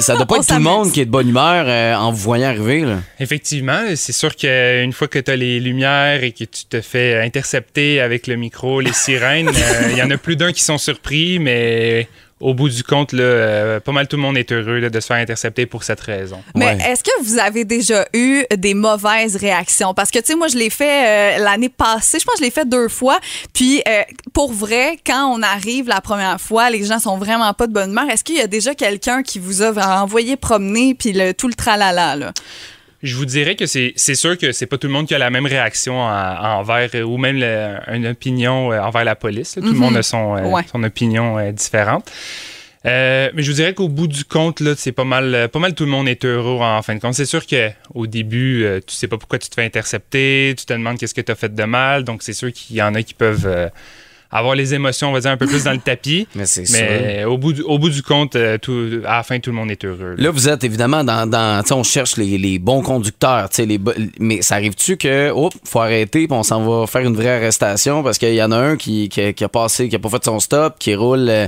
ça doit pas <laughs> On être tout le monde qui est de bonne humeur euh, en vous voyant arriver. Là. Effectivement, c'est sûr qu'une fois que tu as les lumières et que tu te fais intercepter avec le micro, les sirènes, <laughs> euh, il y en a plus d'un qui sont surpris, mais au bout du compte, là, euh, pas mal tout le monde est heureux là, de se faire intercepter pour cette raison. Mais Ouais. est-ce que vous avez déjà eu des mauvaises réactions? Parce que, tu sais, moi, je l'ai fait euh, l'année passée. Je pense que je l'ai fait deux fois. Puis, euh, pour vrai, quand on arrive la première fois, les gens sont vraiment pas de bonne humeur. Est-ce qu'il y a déjà quelqu'un qui vous a envoyé promener puis le, tout le tralala, là? Je vous dirais que c'est c'est sûr que c'est pas tout le monde qui a la même réaction en- envers euh, ou même le- une opinion euh, envers la police. là. Tout le Mhm. monde a son, euh, Ouais. son opinion différente. Euh, mais je vous dirais qu'au bout du compte, là, c'est pas mal, pas mal tout le monde est heureux en fin de compte. C'est sûr que au début, euh, tu sais pas pourquoi tu te fais intercepter, tu te demandes qu'est-ce que tu as fait de mal, donc c'est sûr qu'il y en a qui peuvent euh, avoir les émotions, on va dire, un peu plus dans le tapis. <laughs> Mais c'est sûr. Mais au bout, du, au bout du compte, euh, tout, à la fin, tout le monde est heureux. là. Là, vous êtes évidemment dans. dans tu sais, on cherche les, les bons conducteurs. tu sais, Les, bo- mais ça arrive-tu que, hop, faut arrêter, puis on s'en va faire une vraie arrestation parce qu'il y en a un qui, qui, a- qui a passé, qui a pas fait son stop, qui roule euh,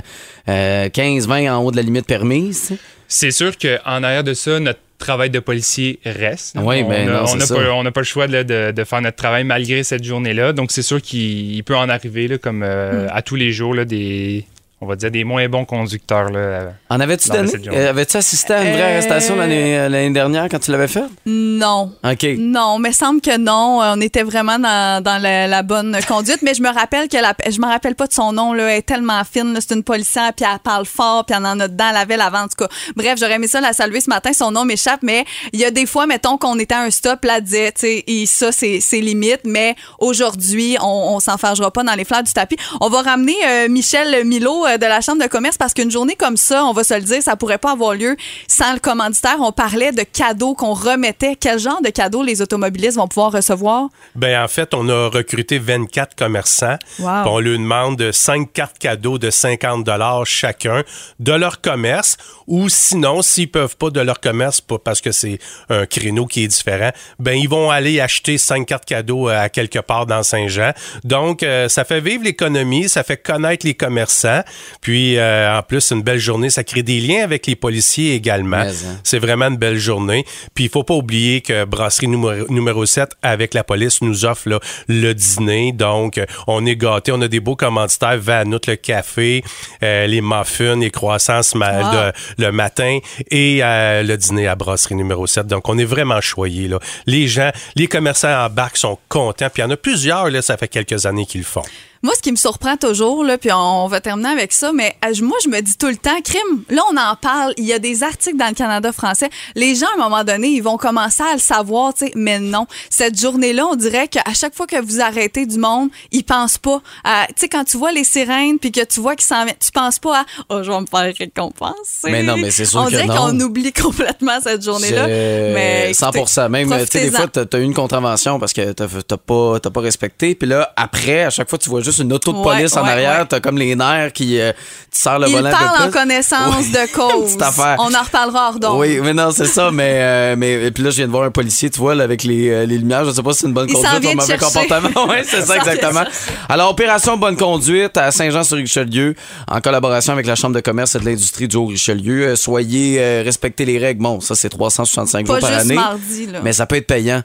euh, 15-20 en haut de la limite permise. C'est sûr qu'en arrière de ça, notre travail de policier reste. Oui, on ben n'a ça. pas, pas le choix de, de- de faire notre travail malgré cette journée-là. Donc, c'est sûr qu'il il peut en arriver, là, comme euh, à tous les jours, là, des, on va dire, des moins bons conducteurs. Là. En avais-tu donné? euh, Avais-tu assisté à une vraie Euh, arrestation l'année, euh, l'année dernière quand tu l'avais fait? Non. OK. Non, mais semble que non. Euh, On était vraiment dans, dans la, la bonne conduite. Mais je me rappelle que la, je me rappelle pas de son nom. Là, elle est tellement fine. C'est une policière, puis elle parle fort, puis elle en a dedans, elle avait l'avant. En tout cas, bref, j'aurais aimé ça la saluer ce matin. Son nom m'échappe, mais il y a des fois, mettons qu'on était à un stop, là, elle disait, tu sais, et ça, c'est c'est limite. Mais aujourd'hui, on, on s'en fâchera pas dans les fleurs du tapis. On va ramener euh, Michel Milo euh, de la Chambre de commerce parce qu'une journée comme ça, on va se le dire, ça pourrait pas avoir lieu sans le commanditaire. On parlait de cadeaux qu'on remettait. Quel genre de cadeaux les automobilistes vont pouvoir recevoir? Ben en fait, on a recruté 24 commerçants. Wow. On leur demande 5 cartes cadeaux de 50 dollars chacun de leur commerce ou sinon s'ils peuvent pas de leur commerce parce que c'est un créneau qui est différent, ben ils vont aller acheter 5 cartes cadeaux euh, à quelque part dans Saint-Jean. Donc euh, ça fait vivre l'économie, ça fait connaître les commerçants. Puis euh, en plus c'est une belle journée, ça crée des liens avec les policiers également. Hein. C'est vraiment une belle journée. Puis il faut pas oublier que Brasserie numéro, numéro 7 avec la police nous offre là, le dîner. Donc euh, on est gâtés, on a des beaux commanditaires, Vanout le café, euh, les muffins, les croissants de- le matin et euh, le dîner à Brasserie numéro 7. Donc on est vraiment choyés là. Les gens, les commerçants embarquent sont contents. Puis il y en a plusieurs là, ça fait quelques années qu'ils le font. Moi, ce qui me surprend toujours, là, puis on va terminer avec ça, mais euh, moi, je me dis tout le temps, crime, là, on en parle, il y a des articles dans le Canada français. Les gens, à un moment donné, ils vont commencer à le savoir, tu sais, mais non. Cette journée-là, on dirait qu'à chaque fois que vous arrêtez du monde, ils pensent pas à, tu sais, quand tu vois les sirènes, puis que tu vois qu'ils s'en viennent, tu penses pas à, oh, je vais me faire récompenser. Mais non, mais c'est sûr On que dirait qu'on oublie <laughs> complètement cette journée-là. Mais 100 Même, tu sais, des fois, t'as as eu une contravention parce que t'as pas, t'as pas respecté. Puis là, après, à chaque fois, tu vois juste une auto de Ouais, police en ouais, arrière. ouais. T'as comme les nerfs qui euh, tu le Ils volant parlent en connaissance de <laughs> cause. Petite affaire. On en reparlera hors d'onde. Oui, mais non, c'est ça, mais, euh, mais et puis là, je viens de voir un policier, tu vois, là, avec les, euh, les lumières. Je sais pas si c'est une bonne Il conduite ou un mauvais comportement. <laughs> Oui, c'est Il <laughs> ça, exactement. Alors, opération bonne conduite à Saint-Jean-sur-Richelieu, en collaboration avec la Chambre de commerce et de l'industrie du Haut-Richelieu. Euh, soyez, euh, respectez les règles. Bon, ça, c'est 365 Pas jours par juste année. mardi, là. Mais ça peut être payant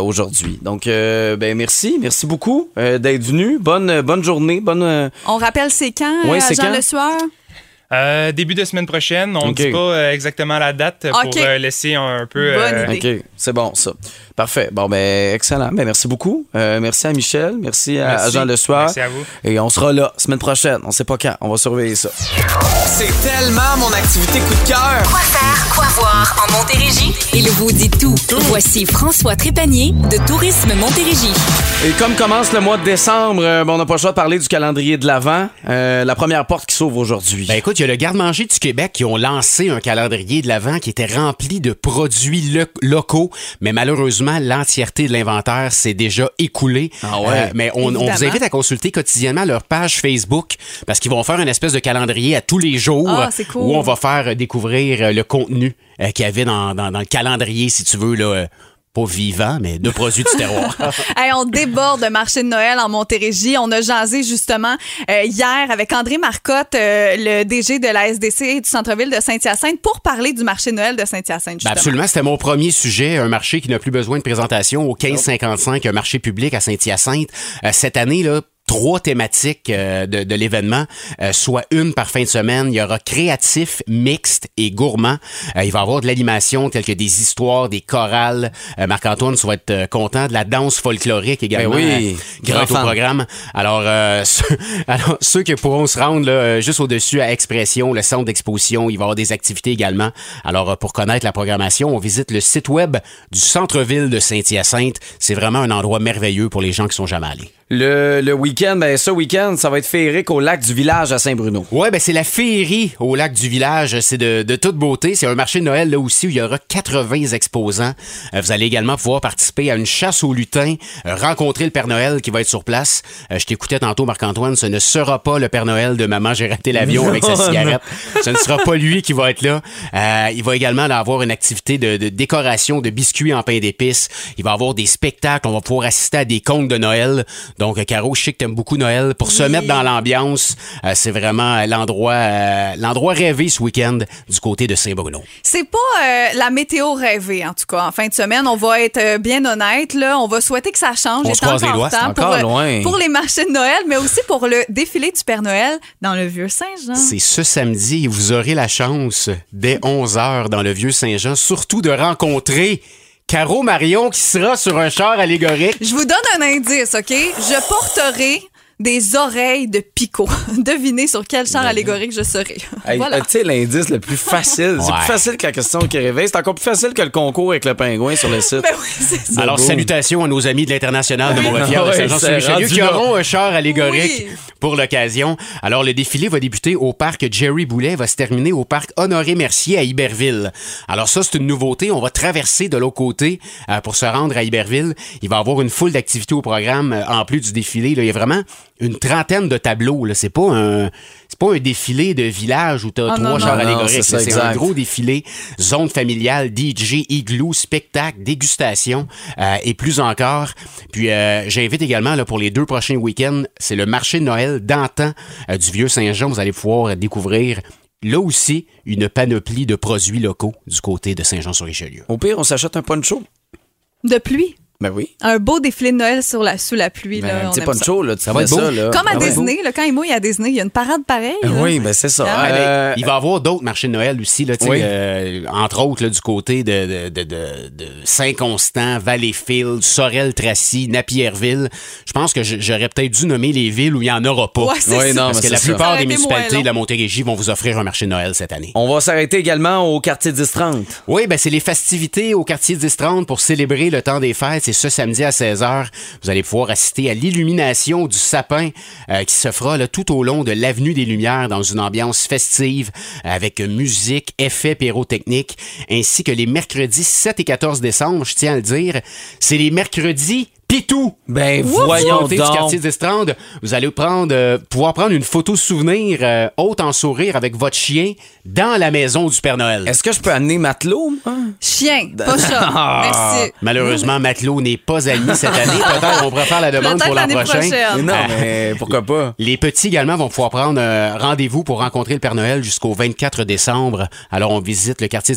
aujourd'hui. Donc, euh, ben, merci. Merci beaucoup d'être venu. Bonne, bonne journée. Bonne. euh, On rappelle c'est quand, Oui, euh, Jean quand? Le Sueur? Euh, début de semaine prochaine. On ne Ok. dit pas euh, exactement la date pour euh, laisser un, peu. Bonne idée. OK, c'est bon ça. Parfait. Bon, ben, excellent. Ben, merci beaucoup. Euh, merci à Michel. Merci à, Merci. à Jean Le Soir. Merci à vous. Et on sera là semaine prochaine. On sait pas quand. On va surveiller ça. C'est tellement mon activité coup de cœur. Quoi faire, quoi voir en Montérégie? Il vous dit tout. Voici François Trépanier de Tourisme Montérégie. Et comme commence le mois de décembre, ben, on n'a pas le choix de parler du calendrier de l'Avent. Euh, la première porte qui s'ouvre aujourd'hui. Ben écoute, il y a le garde-manger du Québec qui ont lancé un calendrier de l'Avent qui était rempli de produits lo- locaux, mais malheureusement, l'entièreté de l'inventaire s'est déjà écoulée. Euh, Ah ouais? mais on, on vous invite à consulter quotidiennement leur page Facebook parce qu'ils vont faire une espèce de calendrier à tous les jours Ah, cool. où on va faire euh, découvrir euh, le contenu euh, qu'il y avait dans, dans- dans le calendrier, si tu veux, là. Pas vivant, mais de produits du terroir. <laughs> Hey, on déborde le marché de Noël en Montérégie. On a jasé justement euh, hier avec André Marcotte, euh, le DG de la SDC et du centre-ville de Saint-Hyacinthe, pour parler du marché de Noël de Saint-Hyacinthe. Ben absolument, c'était mon premier sujet, un marché qui n'a plus besoin de présentation au 1555, un marché public à Saint-Hyacinthe. Euh, cette année, là, trois thématiques euh, de, de l'événement, euh, soit une par fin de semaine. Il y aura créatif, mixte et gourmand. Euh, il va y avoir de l'animation telle que des histoires, des chorales. Euh, Marc-Antoine, tu vas être content. De la danse folklorique également. Ben oui, grand au programme. Alors, euh, <laughs> ceux, alors, ceux qui pourront se rendre là, juste au-dessus à Expression, le centre d'exposition, il va y avoir des activités également. Alors, euh, pour connaître la programmation, on visite le site web du centre-ville de Saint-Hyacinthe. C'est vraiment un endroit merveilleux pour les gens qui sont jamais allés. Le, le week-end, ben, ce week-end, ça va être féerique au lac du village à Saint-Bruno. Ouais, ben c'est la féerie au lac du village. C'est de, de toute beauté. C'est un marché de Noël là aussi où il y aura 80 exposants. Euh, vous allez également pouvoir participer à une chasse aux lutins, euh, rencontrer le Père Noël qui va être sur place. Euh, je t'écoutais tantôt, Marc-Antoine, ce ne sera pas le Père Noël de Maman, j'ai raté l'avion avec sa cigarette. Ce ne sera pas lui qui va être là. Euh, il va également avoir une activité de, de décoration de biscuits en pain d'épices. Il va avoir des spectacles. On va pouvoir assister à des contes de Noël. Donc, Caro, je sais que t'aimes beaucoup Noël. Pour se mettre dans l'ambiance, euh, c'est vraiment euh, l'endroit euh, l'endroit rêvé ce week-end du côté de Saint-Bruno. C'est pas euh, la météo rêvée, en tout cas. En fin de semaine, on va être bien honnête. Là. On va souhaiter que ça change. On se croise les doigts, encore pour, loin. pour les marchés de Noël, mais aussi pour le défilé du Père Noël dans le Vieux-Saint-Jean. C'est ce samedi et vous aurez la chance, dès 11h dans le Vieux-Saint-Jean, surtout de rencontrer Caro Marion qui sera sur un char allégorique. Je vous donne un indice, OK? Je porterai des oreilles de picot. <laughs> Devinez sur quel char allégorique je serai. <laughs> Hey, voilà. euh, Tu sais, l'indice le plus facile. C'est Ouais. plus facile que la question qui réveille. C'est encore plus facile que le concours avec le pingouin sur le <laughs> site. Ben oui, c'est ça. Alors, beau. salutations à nos amis de l'International de Montréal de Ouais, Saint-Jean-sur-Richelieu qui auront un char allégorique Oui. pour l'occasion. Alors, le défilé va débuter au parc Jerry Boulet, va se terminer au parc Honoré-Mercier à Iberville. Alors ça, c'est une nouveauté. On va traverser de l'autre côté euh, pour se rendre à Iberville. Il va y avoir une foule d'activités au programme euh, en plus du défilé. Là, il y a vraiment une trentaine de tableaux. Là. C'est pas un... C'est pas un défilé de village où tu as Ah, trois non, chars Non, allégoriques. c'est un gros défilé, zone familiale, DJ, igloo, spectacle, dégustation euh, et plus encore. Puis euh, j'invite également là, pour les deux prochains week-ends, c'est le marché de Noël d'antan euh, du Vieux-Saint-Jean. Vous allez pouvoir découvrir là aussi une panoplie de produits locaux du côté de Saint-Jean-sur-Richelieu. Au pire, on s'achète un poncho. De pluie. Ben oui. Un beau défilé de Noël sur la, sous la pluie. Ben, là, un on petit poncho, là, tu Ça va être beau. ça, là. Comme à Ah ouais. Disney, là, quand il mouille à Disney, il y a une parade pareille. là. Oui, ben c'est ça. Ah, mais Euh, il va y avoir d'autres marchés de Noël aussi, là, Oui. euh, entre autres là, du côté de, de, de, de, de Saint-Constant, Valleyfield, Sorel-Tracy, Napierville. Je pense que j'aurais peut-être dû nommer les villes où il n'y en aura pas. Ouais, c'est Oui, ça. non, Parce que la ça. Plupart des municipalités de la Montérégie vont vous offrir un marché de Noël cette année. On va s'arrêter également au quartier 10-30. Oui, ben c'est les festivités au quartier 10-30 pour célébrer le temps des fêtes. Ce samedi à 16h. Vous allez pouvoir assister à l'illumination du sapin euh, qui se fera tout au long de l'avenue des Lumières dans une ambiance festive avec musique, effets pyrotechniques, ainsi que les mercredis 7 et 14 décembre, je tiens à le dire, c'est les mercredis Pitou. Ben, voyons côté du donc. quartier d'Estrande, vous allez prendre, euh, pouvoir prendre une photo souvenir euh, haute en sourire avec votre chien dans la maison du Père Noël. Est-ce que je peux amener Matelot? Chien, pas <laughs> chat. Merci. Malheureusement, Matelot n'est pas admis cette année. Peut-être qu'on pourra faire la demande pour l'an l'année prochain. prochaine. Mais non, Ah. mais pourquoi pas? Les petits également vont pouvoir prendre euh, rendez-vous pour rencontrer le Père Noël jusqu'au 24 décembre. Alors, on visite le quartier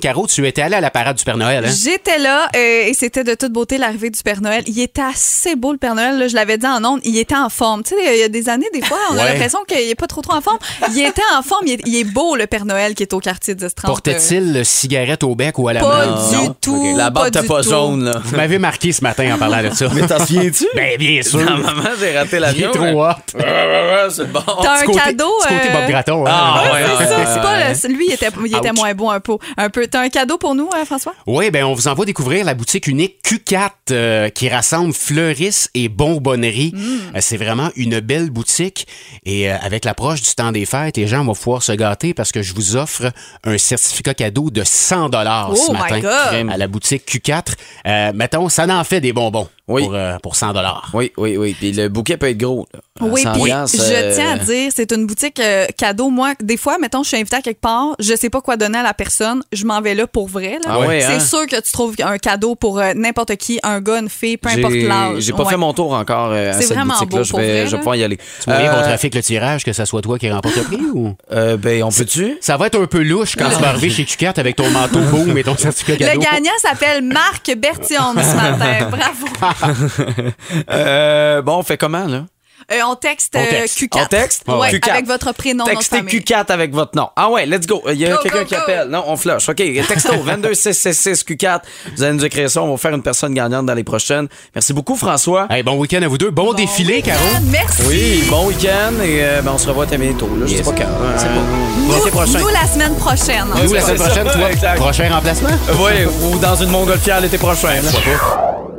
Caro, tu étais allé à la parade du Père Noël, hein? J'étais là euh, et c'était de toute beauté l'arrivée du Père Noël. Il était assez beau le Père Noël. là, je l'avais dit en ondes. Il était en forme. Tu sais, il y a des années, des fois, on a l'impression qu'il est pas trop trop en forme. Il était en forme. Il est, il est beau le Père Noël qui est au quartier 10 30. Portait-il le cigarette au bec ou à la Pas main? du Non? tout. La barbe pas pas jaune, là. Vous m'avez marqué ce matin en parlant de ça. Mais t'en souviens-tu? <laughs> Ben, bien sûr. Non, maman, j'ai raté Il l'avion. est trop hot. <laughs> C'est bon. T'as un côté- cadeau. côté euh, Bob Gratton. hein? Ah, ouais, C'est ouais, ça, ouais, c'est pas le- lui, il était, il était Ouch. moins beau un peu. Un peu. T'as un cadeau pour nous, hein, François? Oui, ben on vous envoie découvrir la boutique unique Q4 euh, qui rassemble fleuristes et bonbonneries. Euh, c'est vraiment une belle boutique et euh, avec l'approche du temps des fêtes, les gens vont pouvoir se gâter parce que je vous offre un certificat cadeau de 100 dollars Oh ce my matin à la boutique Q4. Euh, mettons, ça en fait des bonbons Oui. pour, euh, pour 100 dollars. Oui, oui, oui. Puis le bouquet peut être gros. là. Oui, 100 puis je euh, tiens à dire, c'est une boutique euh, cadeau. Moi, des fois, mettons, je suis invitée à quelque part, je sais pas quoi donner à la personne, je m'en vais là pour vrai. Ah c'est hein? sûr que tu trouves un cadeau pour euh, n'importe qui, un gars, une fille, peu importe J'ai l'âge. j'ai pas Ouais. fait mon tour encore euh, à C'est cette vraiment boutique-là. Je vais, vrai, je vais pouvoir y aller. Tu Euh, qu'on trafique le tirage, que ça soit toi qui remporte le prix ou? <laughs> euh, ben, on peut-tu? Ça va être un peu louche quand tu vas arriver chez Q4 avec ton manteau boom et ton certificat Le cadeau. gagnant s'appelle Marc Berthiaume ce matin. Bravo. <laughs> Euh, bon, on fait comment, là? Euh, on texte, On euh, texte. Q4. On texte? Ouais, Q4. avec votre prénom, Textez famille. Q4 avec votre nom. Ah ouais, let's go. Il y a quelqu'un qui appelle. Non, on flush. OK, texto <laughs> 22666 Q4. Vous allez nous écrire ça. On va faire une personne gagnante dans les prochaines. Merci beaucoup, François. Hey, bon week-end à vous deux. Bon, défilé, Caro. Merci. Oui, bon week-end et euh, ben, on se revoit très bientôt. Là. Je sais pas quand. C'est Nous, L'été prochain. nous, la semaine prochaine. Nous, la semaine prochaine, toi, exact. prochain remplacement? Oui, ou dans une montgolfière l'été prochain. là.